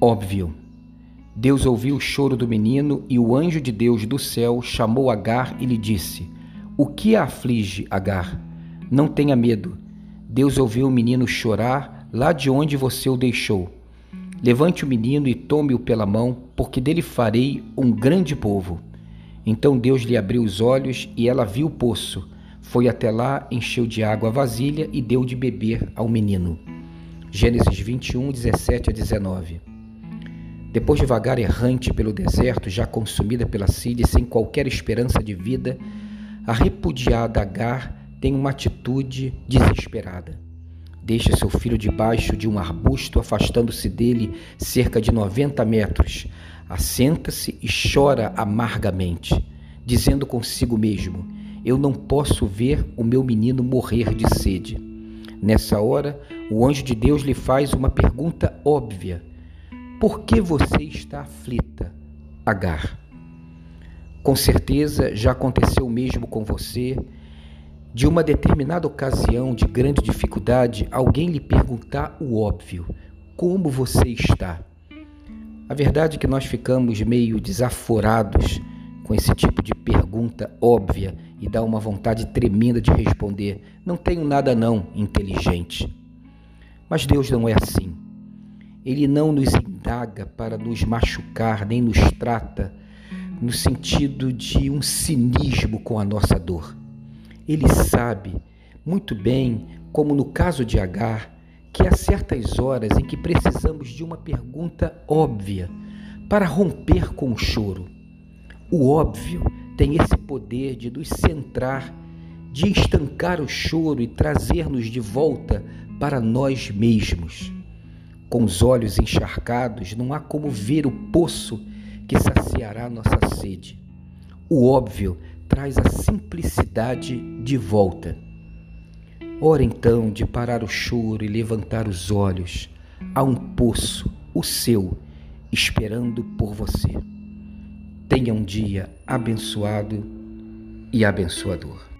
óbvio. Deus ouviu o choro do menino e o anjo de Deus do céu chamou Agar e lhe disse: O que a aflige, Agar? Não tenha medo. Deus ouviu o menino chorar lá de onde você o deixou. Levante o menino e tome-o pela mão, porque dele farei um grande povo. Então Deus lhe abriu os olhos e ela viu o poço. Foi até lá, encheu de água a vasilha e deu de beber ao menino. Gênesis 21, 17 a 19. Depois de vagar errante pelo deserto, já consumida pela sede, sem qualquer esperança de vida, a repudiada Agar tem uma atitude desesperada. Deixa seu filho debaixo de um arbusto, afastando-se dele cerca de 90 metros. Assenta-se e chora amargamente, dizendo consigo mesmo: Eu não posso ver o meu menino morrer de sede. Nessa hora, o anjo de Deus lhe faz uma pergunta óbvia por que você está aflita, Agar? Com certeza já aconteceu o mesmo com você. De uma determinada ocasião de grande dificuldade, alguém lhe perguntar o óbvio: como você está? A verdade é que nós ficamos meio desaforados com esse tipo de pergunta óbvia e dá uma vontade tremenda de responder: não tenho nada não, inteligente. Mas Deus não é assim. Ele não nos indaga para nos machucar, nem nos trata no sentido de um cinismo com a nossa dor. Ele sabe muito bem, como no caso de Agar, que há certas horas em que precisamos de uma pergunta óbvia para romper com o choro. O óbvio tem esse poder de nos centrar, de estancar o choro e trazer-nos de volta para nós mesmos. Com os olhos encharcados, não há como ver o poço que saciará nossa sede. O óbvio traz a simplicidade de volta. Hora então de parar o choro e levantar os olhos. Há um poço, o seu, esperando por você. Tenha um dia abençoado e abençoador.